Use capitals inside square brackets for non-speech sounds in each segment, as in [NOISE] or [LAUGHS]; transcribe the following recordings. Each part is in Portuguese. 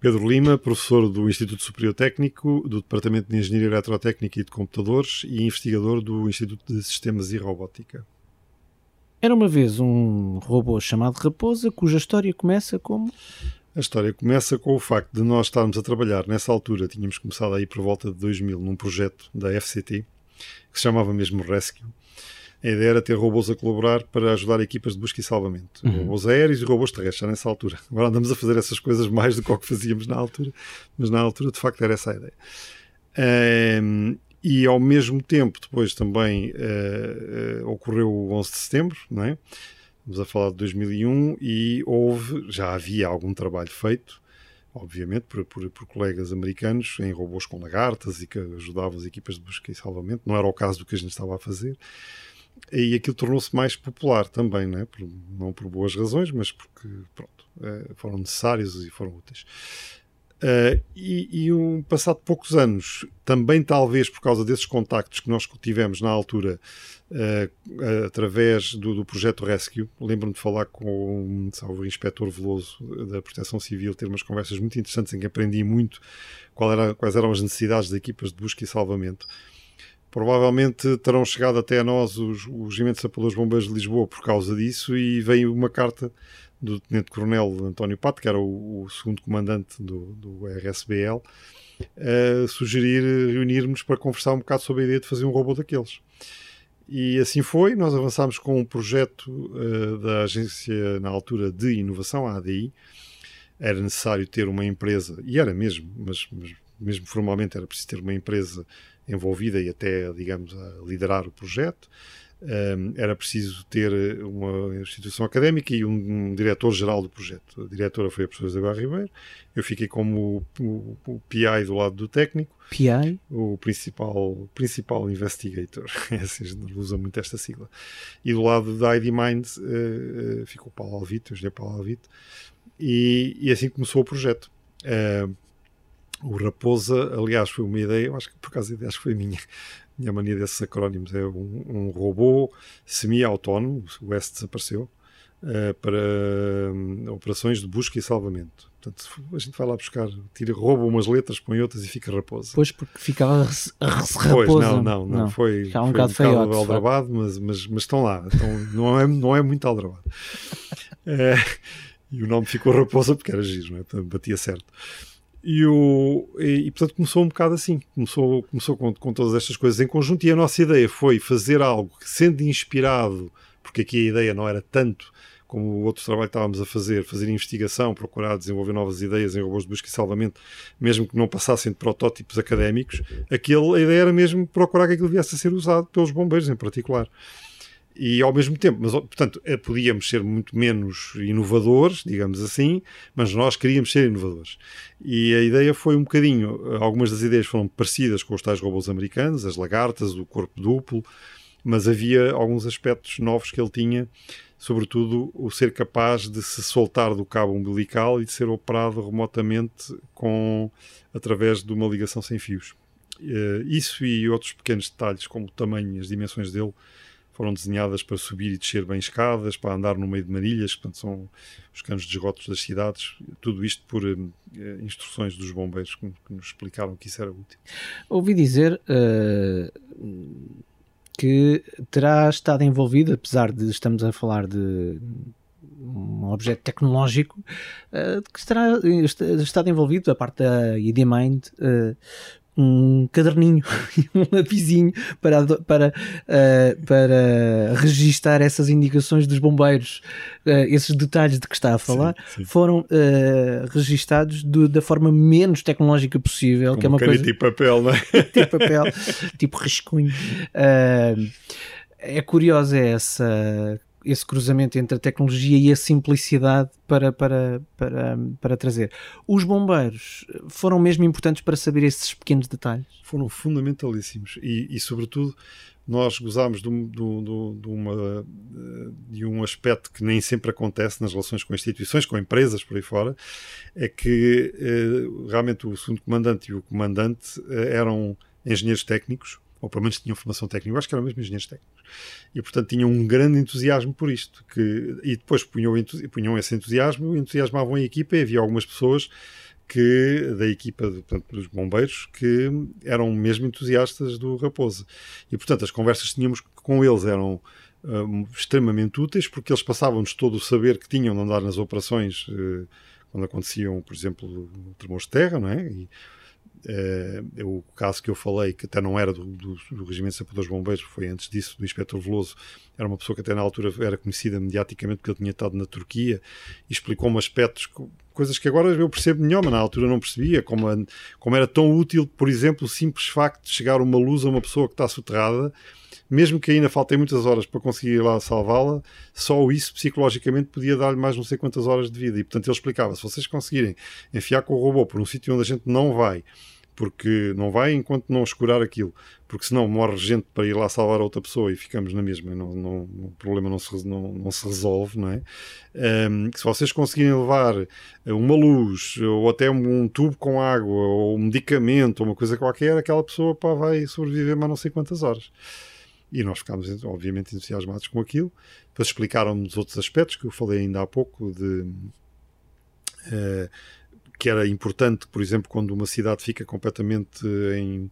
Pedro Lima, professor do Instituto Superior Técnico, do Departamento de Engenharia Eletrotécnica e de Computadores e investigador do Instituto de Sistemas e Robótica. Era uma vez um robô chamado Raposa, cuja história começa como? A história começa com o facto de nós estarmos a trabalhar nessa altura, tínhamos começado aí por volta de 2000 num projeto da FCT, que se chamava mesmo Rescue, a ideia era ter robôs a colaborar para ajudar equipas de busca e salvamento. Uhum. Robôs aéreos e robôs terrestres, já nessa altura. Agora andamos a fazer essas coisas mais do que o que fazíamos na altura, mas na altura, de facto, era essa a ideia. Um, e ao mesmo tempo, depois também uh, uh, ocorreu o 11 de setembro, não é? Estamos a falar de 2001 e houve, já havia algum trabalho feito, obviamente, por, por, por, colegas americanos em robôs com lagartas e que ajudavam as equipas de busca e salvamento. Não era o caso do que a gente estava a fazer e aquilo tornou-se mais popular também, não, é? por, não por boas razões, mas porque pronto, eh, foram necessários e foram úteis. Uh, e, e um, passado poucos anos, também talvez por causa desses contactos que nós tivemos na altura, uh, através do, do, projeto Rescue, lembro-me de falar com o inspetor Veloso da Proteção Civil, ter umas conversas muito interessantes em que aprendi muito era, quais eram as necessidades das equipas de busca e salvamento provavelmente terão chegado até a nós os, os Regimentos Sapadores Bombeiros de Lisboa por causa disso e veio uma carta do Tenente-Coronel António Pato, que era o, o segundo comandante do, do RSBL, a sugerir reunirmos para conversar um bocado sobre a ideia de fazer um robô daqueles. E assim foi, nós avançámos com um projeto uh, da agência, na altura, de inovação, a ADI. Era necessário ter uma empresa, e era mesmo, mas, mas mesmo formalmente era preciso ter uma empresa envolvida e até, digamos, a liderar o projeto. Um, era preciso ter uma instituição académica e um, um diretor-geral do projeto. A diretora foi a professora Isabel Ribeiro, eu fiquei como o, o, o, PI do lado do técnico. PI? O principal, principal investigator, [LAUGHS] é assim, a gente usa muito esta sigla. E do lado da ID Mind uh, uh, ficou o Paulo Alvito, o engenheiro Paulo Alvito, e, e assim começou o projeto. Uh, o Raposa, aliás, foi uma ideia, eu acho que por acaso a ideia acho que foi minha. [LAUGHS] Minha mania desses acrónimos é um, um robô semi-autónomo, o S desapareceu, uh, para um, operações de busca e salvamento. Portanto, a gente vai lá buscar, tira, rouba umas letras, põe outras e fica raposa. Pois, porque ficava raposa. Pois, não, não, não, não. foi, um, foi um bocado, um aldrabado, mas, mas, mas estão lá. Então, não, é, não é muito aldrabado. é, [LAUGHS] e o nome ficou raposa porque era giro, não é? batia certo. E, o, e, e, portanto começou um bocado assim, começou, começou com, com, todas estas coisas em conjunto e a nossa ideia foi fazer algo que sendo inspirado, porque aqui a ideia não era tanto como o outro trabalho que estávamos a fazer, fazer investigação, procurar desenvolver novas ideias em robôs de busca e salvamento, mesmo que não passassem de protótipos académicos, aquele, a ideia era mesmo procurar que aquilo viesse a ser usado pelos bombeiros em particular e ao mesmo tempo, mas portanto, eh, podíamos ser muito menos inovadores, digamos assim, mas nós queríamos ser inovadores. E a ideia foi um bocadinho, eh, algumas das ideias foram parecidas com os tais robôs americanos, as lagartas, o corpo duplo, mas havia alguns aspectos novos que ele tinha, sobretudo o ser capaz de se soltar do cabo umbilical e de ser operado remotamente com através de uma ligação sem fios. Eh, isso e outros pequenos detalhes, como o tamanho e as dimensões dele, foram desenhadas para subir e descer bem escadas, para andar no meio de marilhas, que portanto, são os canos de esgotos das cidades, tudo isto por uh, instruções dos bombeiros que, que, nos explicaram que isso era útil. Ouvi dizer uh, que terá estado envolvido, apesar de estamos a falar de um objeto tecnológico uh, que estará estado envolvido a parte da IDMind uh, um caderninho [LAUGHS] e um lapisinho para, para, uh, para registar essas indicações dos bombeiros. Uh, esses detalhes de que está a falar sim, sim. foram uh, registados do, da forma menos tecnológica possível. Como que é uma coisa... tipo papel, não é? [LAUGHS] tipo papel, tipo rascunho. Uh, [LAUGHS] é curiosa essa esse cruzamento entre a tecnologia e a simplicidade para, para, para, para trazer. Os bombeiros foram mesmo importantes para saber esses pequenos detalhes? Foram fundamentalíssimos e, e sobretudo, nós gozámos de, de, de, uma, de um aspecto que nem sempre acontece nas relações com instituições, com empresas por aí fora, é que eh, realmente o segundo comandante e o comandante eh, eram engenheiros técnicos, ou pelo menos tinham formação técnica, eu acho que eram mesmo engenheiros técnicos e portanto tinham um grande entusiasmo por isto que, e depois punham, punham esse entusiasmo entusiasmavam a equipa e havia algumas pessoas que da equipa de, portanto, dos bombeiros que eram mesmo entusiastas do Raposa. E, portanto, as conversas que tínhamos com eles eram uh, extremamente úteis porque eles passavam-nos todo o saber que tinham de andar nas operações uh, quando aconteciam, por exemplo, tremores de terra, não é? E, o caso que eu falei, que até não era do, do, do Regimento de Sapadores Bombeiros, foi antes disso, do Inspetor Veloso, era uma pessoa que até na altura era conhecida mediaticamente porque ele tinha estado na Turquia e explicou-me aspectos, coisas que agora eu percebo melhor, mas na altura não percebia, como, como era tão útil, por exemplo, o simples facto de chegar uma luz a uma pessoa que está soterrada mesmo que ainda faltem muitas horas para conseguir ir lá salvá-la, só isso psicologicamente podia dar-lhe mais não sei quantas horas de vida. E portanto ele explicava: se vocês conseguirem enfiar com o robô por um sítio onde a gente não vai, porque não vai enquanto não escurar aquilo, porque senão morre gente para ir lá salvar outra pessoa e ficamos na mesma, não, não, o problema não se, não, não se resolve, não é? Um, se vocês conseguirem levar uma luz ou até um, tubo com água ou um medicamento ou uma coisa qualquer, aquela pessoa pá, vai sobreviver mais não sei quantas horas. E nós ficámos, obviamente, entusiasmados com aquilo. Depois explicaram-nos outros aspectos que eu falei ainda há pouco, de, uh, que era importante, por exemplo, quando uma cidade fica completamente em,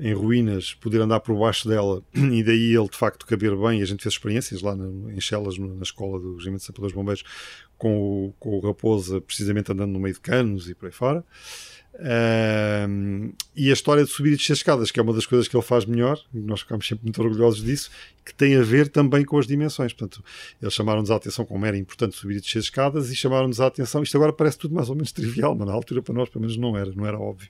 em ruínas, poder andar por baixo dela [CLEARS THROAT] e daí ele de facto caber bem. E a gente fez experiências lá no, em Chelas, na escola do Regimento de Sapadores Bombeiros, com o, com o Raposa, precisamente andando no meio de canos e por aí fora. E a história de subir e descer escadas, que é uma das coisas que ele faz melhor, e nós ficamos sempre muito orgulhosos disso, que tem a ver também com as dimensões. Portanto, eles chamaram-nos a atenção como era importante subir e descer escadas e chamaram-nos a atenção. Isto agora parece tudo mais ou menos trivial, mas na altura para nós, pelo menos, não era, não era óbvio.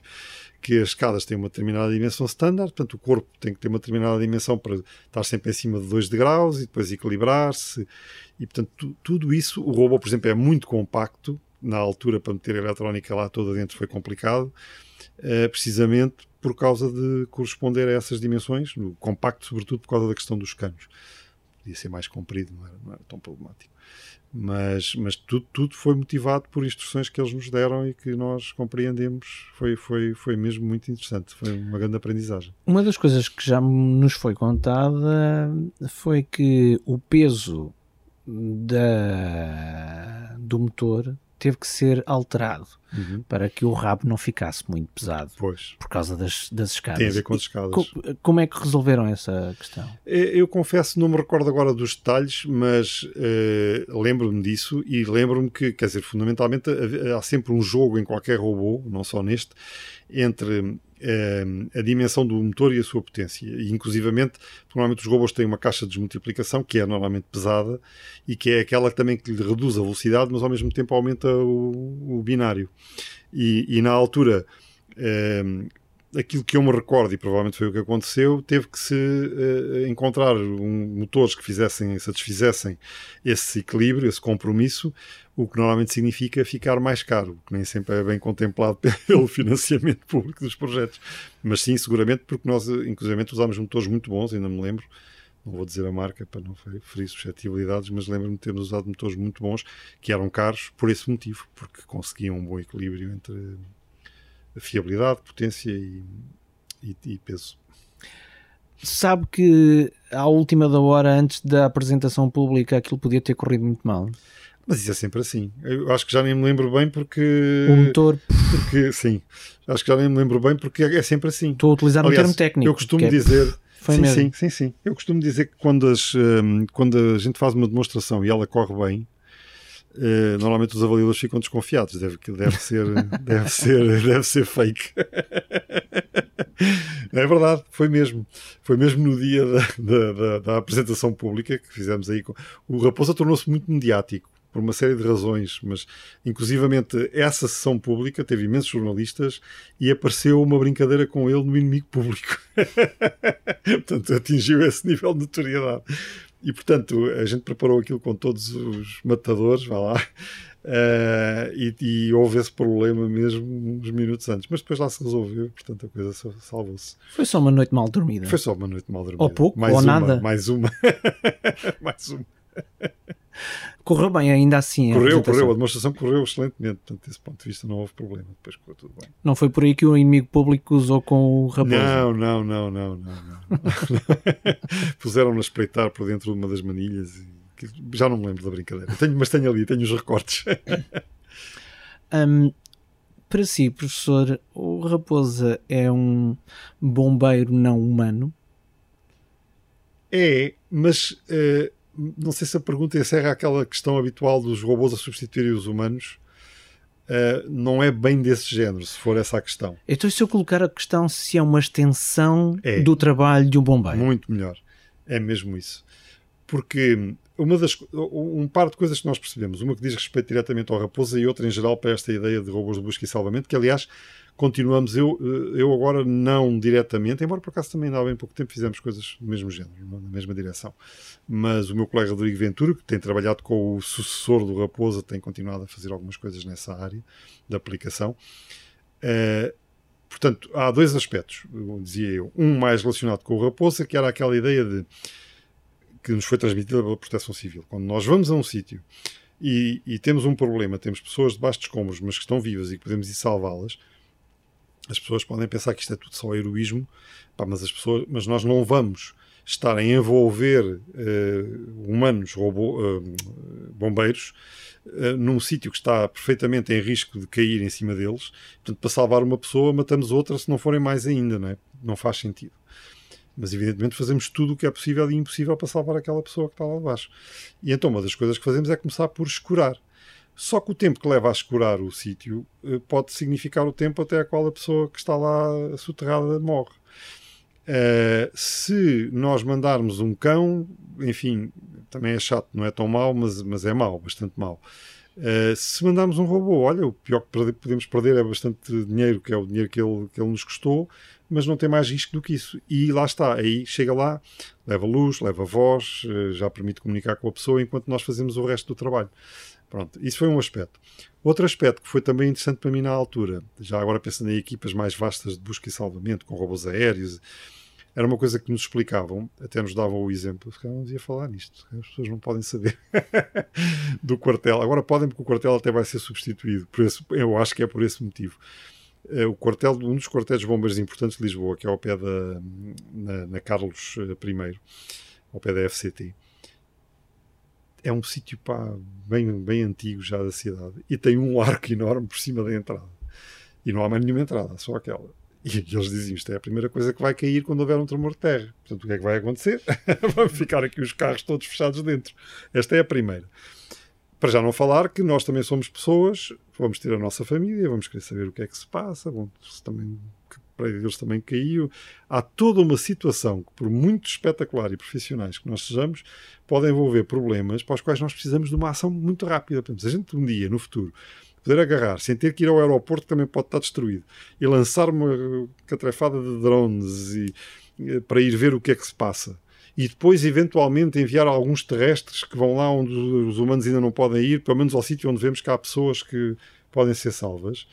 Que as escadas têm uma determinada dimensão standard, portanto, o corpo tem que ter uma determinada dimensão para estar sempre em cima de 2 degraus e depois equilibrar-se. E, portanto, tu, tudo isso, o robô, por exemplo, é muito compacto, na altura para meter a eletrónica lá toda dentro foi complicado, uh, precisamente por causa de corresponder a essas dimensões, no compacto, sobretudo por causa da questão dos canos. Podia ser mais comprido, não era, não era tão problemático. Mas, mas tudo, tudo foi motivado por instruções que eles nos deram e que nós compreendemos. Foi, foi, foi mesmo muito interessante. Foi uma grande aprendizagem. Uma das coisas que já nos foi contada foi que o peso da, do motor teve que ser alterado uhum. para que o rabo não ficasse muito pesado pois. por causa das, das escadas. Tem a ver com as escadas. Co como é que resolveram essa questão? Eu confesso, não me recordo agora dos detalhes, mas uh, lembro-me disso e lembro-me que, quer dizer, fundamentalmente há sempre um jogo em qualquer robô, não só neste, entre a dimensão do motor e a sua potência. E, inclusivamente, normalmente os robôs têm uma caixa de desmultiplicação que é normalmente pesada e que é aquela também que lhe reduz a velocidade, mas ao mesmo tempo aumenta o, o binário. E, e, na altura, ehm, aquilo que eu me recordo, e provavelmente foi o que aconteceu, teve que se uh, encontrar um, motores que fizessem, satisfizessem esse equilíbrio, esse compromisso, o que normalmente significa ficar mais caro, que nem sempre é bem contemplado [LAUGHS] pelo financiamento público dos projetos. Mas sim, seguramente, porque nós, inclusive, usámos motores muito bons, ainda me lembro, não vou dizer a marca para não ferir suscetibilidades, mas lembro-me de termos usado motores muito bons, que eram caros por esse motivo, porque conseguiam um bom equilíbrio entre fiabilidade, potência e, e, e peso. Sabe que à última da hora, antes da apresentação pública, aquilo podia ter corrido muito mal. Mas isso é sempre assim. Eu acho que já nem me lembro bem porque. O motor. Porque, sim. Acho que já nem me lembro bem porque é sempre assim. Estou a utilizar Aliás, um termo técnico. Eu costumo é... dizer. Foi sim, mesmo. sim, sim, sim. Eu costumo dizer que quando, as, um, quando a gente faz uma demonstração e ela corre bem, Uh, normalmente os avaliadores ficam desconfiados. Deve, deve, ser, [LAUGHS] deve, ser, deve ser fake. [LAUGHS] é verdade, foi mesmo. Foi mesmo no dia da, da, da, da apresentação pública que fizemos aí. O Raposa tornou-se muito mediático por uma série de razões, mas inclusivamente essa sessão pública teve imensos jornalistas e apareceu uma brincadeira com ele no inimigo público. [LAUGHS] Portanto, atingiu esse nível de notoriedade. E portanto, a gente preparou aquilo com todos os matadores, vá lá, uh, e, e, houve esse problema mesmo uns minutos antes, mas depois lá se resolveu, portanto a coisa salvou-se. Foi só uma noite mal dormida. Foi só uma noite mal dormida. Ou pouco, mais ou uma, nada. Mais uma. [LAUGHS] mais uma. Correu bem ainda assim. Correu, a correu, a demonstração correu excelentemente. Portanto, desse ponto de vista não houve problema. Depois correu tudo bem. Não foi por aí que o inimigo público usou com o raposo? Não, não, não, não, não. não. [LAUGHS] Puseram-me a espreitar por dentro de uma das manilhas e já não me lembro da brincadeira. Tenho, mas tenho ali, tenho os recortes. [LAUGHS] um, para si, professor, o Raposa é um bombeiro não humano? É, mas uh, não sei se a pergunta encerra aquela questão habitual dos robôs a substituírem os humanos. Uh, não é bem desse género, se for essa a questão. Então, se eu colocar a questão se é uma extensão é. do trabalho de um bombeiro? Muito melhor. É mesmo isso. Porque uma das, um par de coisas que nós percebemos, uma que diz respeito diretamente ao Raposa e outra em geral para esta ideia de robôs de busca e salvamento, que aliás continuamos, eu, eu agora não diretamente, embora por acaso também há bem pouco tempo fizemos coisas do mesmo género, na mesma direção, mas o meu colega Rodrigo Ventura, que tem trabalhado com o sucessor do Raposa, tem continuado a fazer algumas coisas nessa área da aplicação. Uh, portanto, há dois aspectos, dizia eu. Um mais relacionado com o Raposa, que era aquela ideia de que nos foi transmitida pela Proteção Civil. Quando nós vamos a um sítio e, e, temos um problema, temos pessoas debaixo de escombros, mas que estão vivas e que podemos ir salvá-las, as pessoas podem pensar que isto é tudo só heroísmo, pá, mas, as pessoas, mas nós não vamos estar a envolver uh, humanos, robô, uh, bombeiros, uh, num sítio que está perfeitamente em risco de cair em cima deles. Portanto, para salvar uma pessoa, matamos outra se não forem mais ainda, não é? Não faz sentido. Mas, evidentemente, fazemos tudo o que é possível e impossível para salvar aquela pessoa que está lá debaixo. E então, uma das coisas que fazemos é começar por escurar. Só que o tempo que leva a escurar o sítio eh, pode significar o tempo até a qual a pessoa que está lá soterrada morre. Uh, se nós mandarmos um cão, enfim, também é chato, não é tão mau, mas, mas é mau, bastante mau. Uh, se mandarmos um robô, olha, o pior que podemos perder é bastante dinheiro, que é o dinheiro que ele, que ele nos custou, mas não tem mais risco do que isso. E lá está, aí chega lá, leva luz, leva voz, eh, já permite comunicar com a pessoa enquanto nós fazemos o resto do trabalho. Pronto, isso foi um aspecto. Outro aspecto que foi também interessante para mim na altura, já agora pensando em equipas mais vastas de busca e salvamento, com robôs aéreos, era uma coisa que nos explicavam, até nos davam o exemplo, calhar não devia falar nisto, as pessoas não podem saber [LAUGHS] do quartel. Agora podem, porque o quartel até vai ser substituído, por esse, eu acho que é por esse motivo. Eh, o quartel, um dos quartéis de bombeiros importantes de Lisboa, que é ao pé da na, na Carlos eh, I, ao pé da FCT. É um sítio bem, bem antigo já da cidade e tem um arco enorme por cima da entrada. E não há mais nenhuma entrada, só aquela. E [LAUGHS] eles diziam: Isto é a primeira coisa que vai cair quando houver um tremor de terra. Portanto, o que é que vai acontecer? [LAUGHS] Vão ficar aqui os carros todos fechados dentro. Esta é a primeira. Para já não falar que nós também somos pessoas, vamos ter a nossa família, vamos querer saber o que é que se passa, bom, se também, para eles também caiu. Há toda uma situação que, por muito espetacular e profissionais que nós sejamos, pode envolver problemas para os quais nós precisamos de uma ação muito rápida. Se a gente um dia, no futuro, poder agarrar, sem ter que ir ao aeroporto, que também pode estar destruído, e lançar uma catrefada de drones e, eh, para ir ver o que é que se passa e depois eventualmente enviar alguns terrestres que vão lá onde os humanos ainda não podem ir, pelo menos ao sítio onde vemos que há pessoas que podem ser salvas.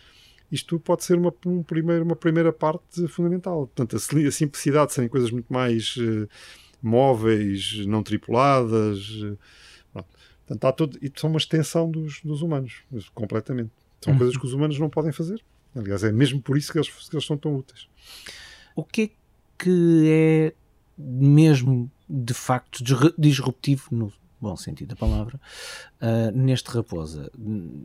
Isto pode ser uma, um primeiro, uma primeira parte fundamental. Portanto, a, simplicidade serem coisas muito mais uh, móveis, não tripuladas. Uh, Portanto, há todo, e são uma extensão dos, dos humanos, completamente. São uhum. coisas que os humanos não podem fazer. Aliás, é mesmo por isso que eles, que eles são tão úteis. O que é que é mesmo de facto disruptivo, no bom sentido da palavra, uh, neste Raposa.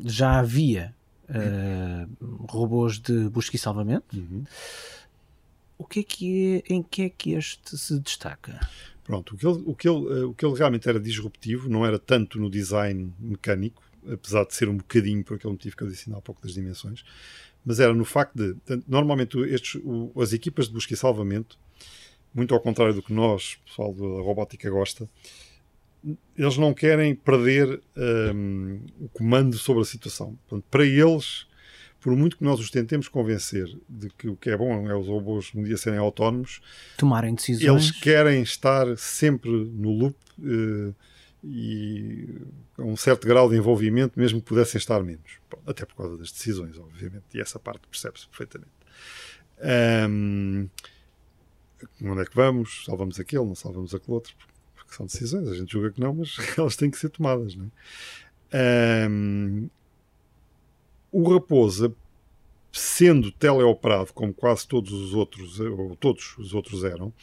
Já havia uh, robôs de busca e salvamento. Uhum. O que é que é, em que é que este se destaca? Pronto, o que, ele, o, que ele, eh, o que ele realmente era disruptivo não era tanto no design mecânico, apesar de ser um bocadinho por aquele motivo que eu disse há pouco das dimensões, mas era no facto de, normalmente estes, as equipas de busca e salvamento muito ao contrário do que nós, pessoal da robótica, gosta, eles não querem perder um, o comando sobre a situação. Portanto, para eles, por muito que nós os tentemos convencer de que o que é bom é os robôs um dia serem autónomos, tomarem decisões, eles querem estar sempre no loop uh, e com um certo grau de envolvimento, mesmo que pudessem estar menos. Até por causa das decisões, obviamente, e essa parte percebe-se perfeitamente. Um, onde é que vamos, salvamos aquele, não salvamos aquele outro, porque são decisões, a gente julga que não, mas [LAUGHS] elas têm que ser tomadas. Não é? um, o Raposa, sendo teleoperado como quase todos os outros, ou todos os outros eram,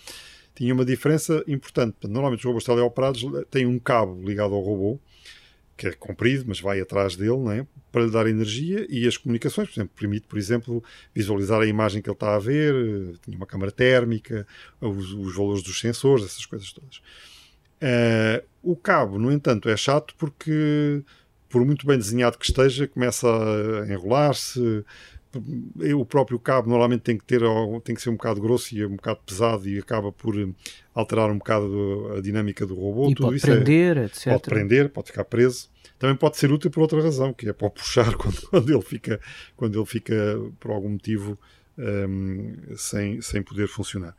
tinha uma diferença importante. Normalmente os robôs teleoperados têm um cabo ligado ao robô que é comprido, mas vai atrás dele, não é? para lhe dar energia e as comunicações, por exemplo, permite, por exemplo, visualizar a imagem que ele está a ver, tinha uma câmara térmica, os, os valores dos sensores, essas coisas todas. Uh, o cabo, no entanto, é chato porque, por muito bem desenhado que esteja, começa a enrolar-se. O próprio cabo normalmente tem que ter, tem que ser um bocado grosso e um bocado pesado e acaba por alterar um bocado a dinâmica do robô. E Tudo pode isso prender, é, etc. Pode prender, pode ficar preso. Também pode ser útil por outra razão, que é para puxar [LAUGHS] quando, quando, ele fica, quando ele fica por algum motivo um, sem, sem poder funcionar.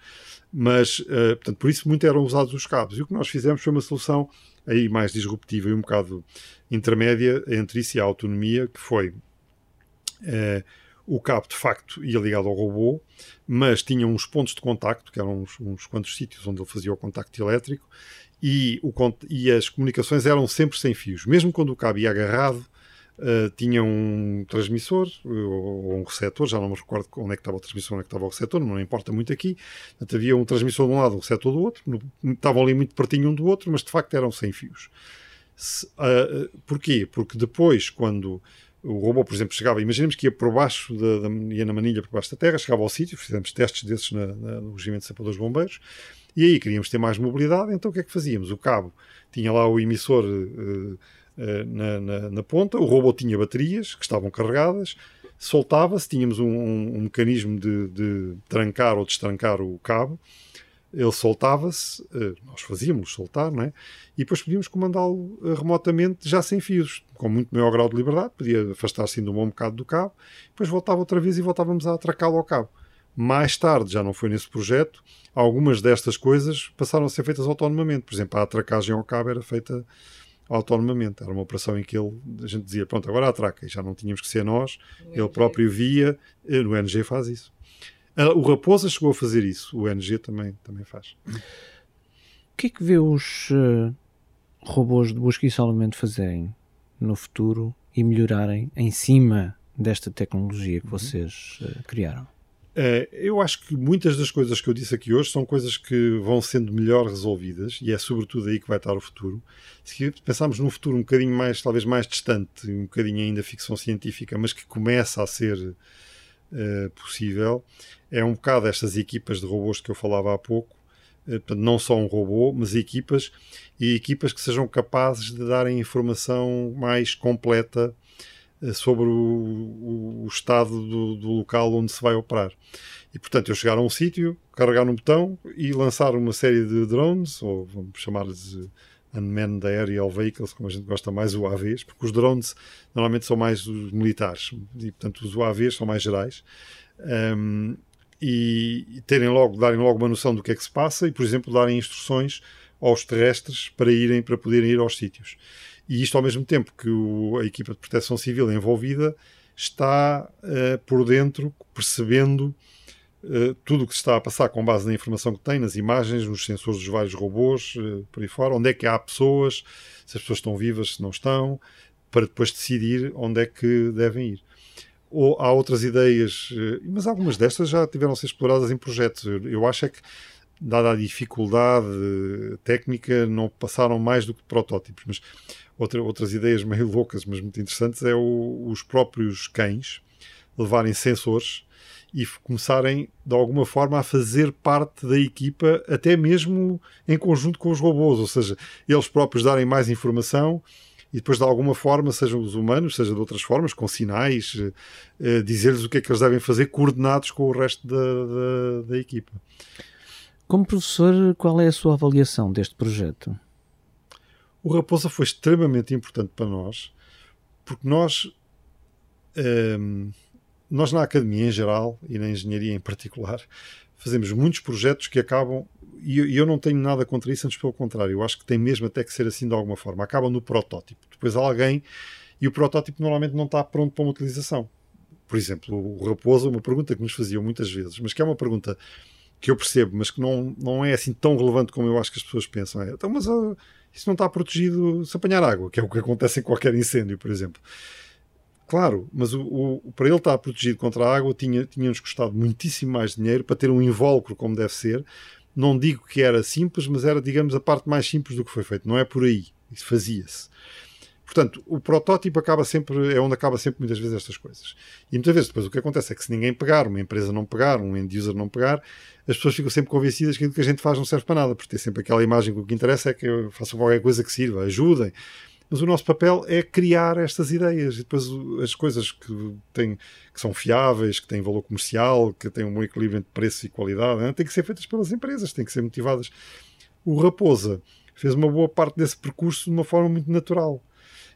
Mas, uh, portanto, por isso muito eram usados os cabos. E o que nós fizemos foi uma solução aí mais disruptiva e um bocado intermédia entre isso e a autonomia, que foi uh, o cabo de facto ia ligado ao robô, mas tinha uns pontos de contacto, que eram uns, uns quantos sítios onde ele fazia o contacto elétrico, e, o, e as comunicações eram sempre sem fios. Mesmo quando o cabo ia agarrado, uh, tinha um transmissor ou um receptor, já não me recordo onde é que estava o transmissor, onde é que estava o receptor, não importa muito aqui. Portanto, havia um transmissor de um lado, um receptor do outro, no, estavam ali muito pertinho um do outro, mas de facto eram sem fios. Se, uh, porquê? Porque depois, quando o robô, por exemplo, chegava, imaginemos que ia por baixo, da, da, ia na manilha por baixo da terra, chegava ao sítio, fizemos testes desses na, na, no Regimento de Sapadores Bombeiros, e aí queríamos ter mais mobilidade, então o que é que fazíamos? O cabo tinha lá o emissor uh, uh, na, na, na, ponta, o robô tinha baterias que estavam carregadas, soltava-se, tínhamos um, um, um mecanismo de, de, trancar ou destrancar o cabo, ele soltava-se, uh, nós fazíamos soltar, não é? E depois podíamos comandá-lo remotamente, já sem fios, com muito maior grau de liberdade, podia afastar-se ainda um bom bocado do cabo, depois voltava outra vez e voltávamos a atracá-lo ao cabo. Mais tarde, já não foi nesse projeto, algumas destas coisas passaram a ser feitas autonomamente. Por exemplo, a atracagem ao cabo era feita autonomamente. Era uma operação em que ele, a gente dizia, pronto, agora atraca, e já não tínhamos que ser nós, ele próprio via, no NG faz isso. Ah, o Raposa chegou a fazer isso, o NG também, também faz. O que é que vê os uh, robôs de busca e salvamento fazerem no futuro e melhorarem em cima desta tecnologia que uhum. vocês uh, criaram? Uh, eu acho que muitas das coisas que eu disse aqui hoje são coisas que vão sendo melhor resolvidas e é sobretudo aí que vai estar o futuro. Se pensarmos num futuro um bocadinho mais, talvez mais distante, um bocadinho ainda ficção científica, mas que começa a ser uh, possível, é um bocado estas equipas de robôs que eu falava há pouco, uh, não só um robô, mas equipas. E equipas que sejam capazes de darem informação mais completa eh, sobre o, o estado do, do, local onde se vai operar. E portanto, eu chegar a um sítio, carregar no botão e lançar uma série de drones, ou vamos chamar-lhes Unmanned Aerial Vehicles, como a gente gosta mais, UAVs, porque os drones normalmente são mais os militares e portanto os UAVs são mais gerais. Um, e, terem logo, darem logo uma noção do que é que se passa e, por exemplo, darem instruções aos terrestres para irem, para poderem ir aos sítios. E isto ao mesmo tempo que o, a equipa de proteção civil envolvida está uh, por dentro, percebendo uh, tudo o que se está a passar com base na informação que tem, nas imagens, nos sensores dos vários robôs, uh, por aí fora, onde é que há pessoas, se as pessoas estão vivas, se não estão, para depois decidir onde é que devem ir. Ou há outras ideias, mas algumas destas já tiveram a ser exploradas em projetos. Eu, eu acho é que dada a dificuldade técnica, não passaram mais do que protótipos. Mas outra, outras ideias meio loucas, mas muito interessantes, é o, os próprios cães levarem sensores e começarem de alguma forma a fazer parte da equipa, até mesmo em conjunto com os robôs, ou seja, eles próprios darem mais informação e depois de alguma forma, sejam os humanos, seja de outras formas, com sinais, eh, eh dizer-lhes o que é que eles devem fazer, coordenados com o resto da, da, da equipa. Como professor, qual é a sua avaliação deste projeto? O Raposa foi extremamente importante para nós, porque nós, ehm, nós na academia em geral e na engenharia em particular, fazemos muitos projetos que acabam, e eu não tenho nada contra isso, antes pelo contrário, eu acho que tem mesmo até que ser assim de alguma forma, acabam no protótipo. Depois alguém, e o protótipo normalmente não está pronto para uma utilização. Por exemplo, o Raposa, uma pergunta que nos faziam muitas vezes, mas que é uma pergunta que eu percebo, mas que não, não é assim tão relevante como eu acho que as pessoas pensam. É, então, mas uh, isso não está protegido se apanhar água, que é o que acontece em qualquer incêndio, por exemplo. Claro, mas o, o, para ele estar protegido contra a água tinha, tinha-nos custado muitíssimo mais dinheiro para ter um invólucro como deve ser. Não digo que era simples, mas era, digamos, a parte mais simples do que foi feito. Não é por aí. Isso fazia-se. Portanto, o protótipo acaba sempre, é onde acaba sempre muitas vezes estas coisas. E muitas vezes depois o que acontece é que se ninguém pegar, uma empresa não pegar, um end user não pegar, as pessoas ficam sempre convencidas que aquilo que a gente faz não serve para nada, porque tem sempre aquela imagem que o que interessa é que façam qualquer coisa que sirva, ajudem. Mas o nosso papel é criar estas ideias e depois as coisas que, têm, que são fiáveis, que têm valor comercial, que têm um bom equilíbrio entre preço e qualidade, não? têm que ser feitas pelas empresas, têm que ser motivadas. O Raposa fez uma boa parte desse percurso de uma forma muito natural.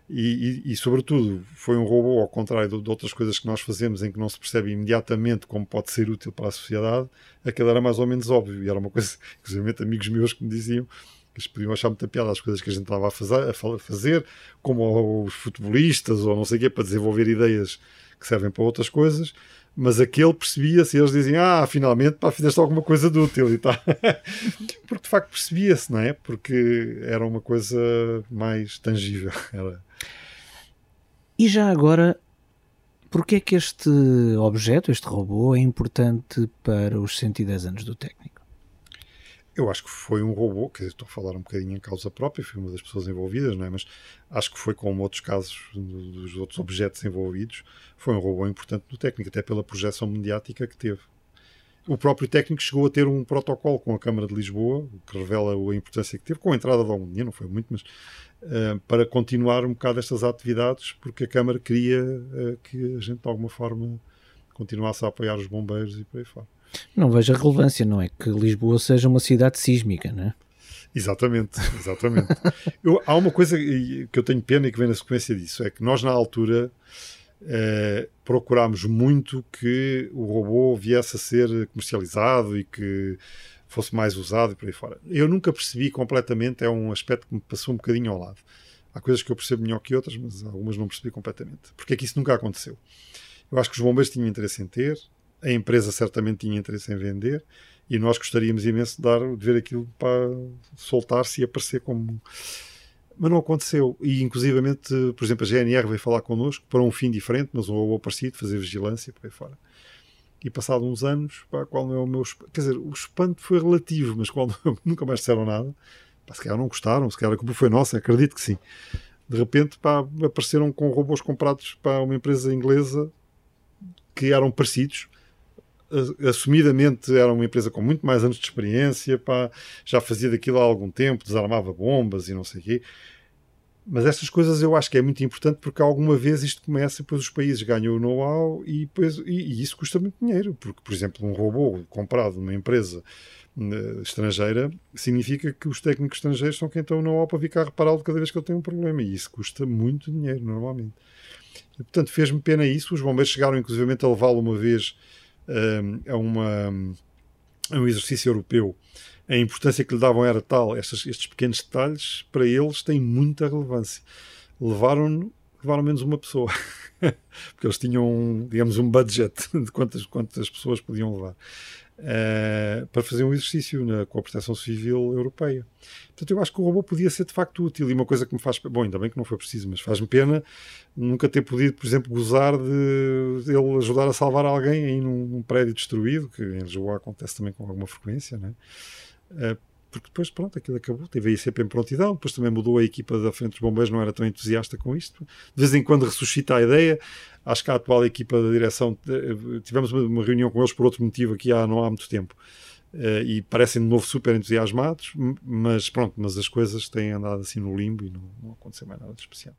E, e, e, sobretudo, foi um robô, ao contrário de, de, outras coisas que nós fazemos, em que não se percebe imediatamente como pode ser útil para a sociedade, aquele era mais ou menos óbvio. E era uma coisa, inclusive, amigos meus que me diziam eles podiam achar muita piada as coisas que a gente estava a fazer, a fazer como os futebolistas ou não sei o quê, para desenvolver ideias que servem para outras coisas, mas aquele percebia-se eles diziam, ah, finalmente, pá, fizeste alguma coisa de útil e tal. [LAUGHS] Porque de facto percebia-se, não é? Porque era uma coisa mais tangível. [LAUGHS] Era... E já agora, porquê é que este objeto, este robô, é importante para os 110 anos do técnico? Eu acho que foi um robô, quer dizer, estou a falar um bocadinho em causa própria, fui uma das pessoas envolvidas, não é? mas acho que foi como outros casos dos outros objetos envolvidos, foi um robô importante no técnico, até pela projeção mediática que teve. O próprio técnico chegou a ter um protocolo com a Câmara de Lisboa, que revela a importância que teve, com a entrada de algum dinheiro, não foi muito, mas uh, para continuar um bocado estas atividades, porque a Câmara queria uh, que a gente de alguma forma continuasse a apoiar os bombeiros e por aí fora. Não vejo a relevância, não é? Que Lisboa seja uma cidade sísmica, não é? Exatamente, exatamente. [LAUGHS] eu, há uma coisa que eu tenho pena e que vem na sequência disso, é que nós na altura eh, procurámos muito que o robô viesse a ser comercializado e que fosse mais usado e por aí fora. Eu nunca percebi completamente, é um aspecto que me passou um bocadinho ao lado. Há coisas que eu percebo melhor que outras, mas algumas não percebi completamente. Porque é que isso nunca aconteceu? Eu acho que os bombeiros tinham interesse em ter, a empresa certamente tinha interesse em vender e nós gostaríamos imenso de, dar, de ver aquilo para soltar-se e aparecer como. Mas não aconteceu. E, inclusivamente, por exemplo, a GNR veio falar connosco para um fim diferente, mas um robô parecido, fazer vigilância por aí fora. E passado uns anos, pá, qual é o meu. Quer dizer, o espanto foi relativo, mas qual [LAUGHS] nunca mais disseram nada. Pá, se calhar não gostaram, se calhar a culpa foi nossa, acredito que sim. De repente, pá, apareceram com robôs comprados para uma empresa inglesa que eram parecidos, assumidamente era uma empresa com muito mais anos de experiência, pá, já fazia daquilo há algum tempo, desarmava bombas e não sei o quê. Mas estas coisas eu acho que é muito importante porque alguma vez isto começa, depois os países ganham o know-how e, e, e, isso custa muito dinheiro, porque, por exemplo, um robô comprado numa empresa uh, estrangeira significa que os técnicos estrangeiros são quem tem o know-how para ficar repará-lo cada vez que ele tem um problema e isso custa muito dinheiro normalmente. E, portanto, fez-me pena isso. Os bombeiros chegaram, inclusive, a levá-lo uma vez a, uma, a um exercício europeu, a importância que lhe davam era tal, estes, estes pequenos detalhes, para eles têm muita relevância. Levaram, levaram menos uma pessoa, [LAUGHS] porque eles tinham, digamos, um budget [LAUGHS] de quantas, quantas pessoas podiam levar. Uh, para fazer um exercício na, com a proteção civil europeia. Portanto, eu acho que o robô podia ser de facto útil e uma coisa que me faz. Bom, ainda bem que não foi preciso, mas faz-me pena nunca ter podido, por exemplo, gozar de ele ajudar a salvar alguém aí num, num prédio destruído, que em Lisboa acontece também com alguma frequência, né? Uh, porque depois, pronto, aquilo acabou. Teve aí sempre em prontidão. Depois também mudou a equipa da frente dos bombeiros, não era tão entusiasta com isto. De vez em quando ressuscita a ideia. Acho que a atual equipa da direção, eh, tivemos uma reunião com eles por outro motivo aqui há, não há muito tempo. Uh, e parecem de novo super entusiasmados, mas pronto, mas as coisas têm andado assim no limbo e não, não aconteceu mais nada de especial.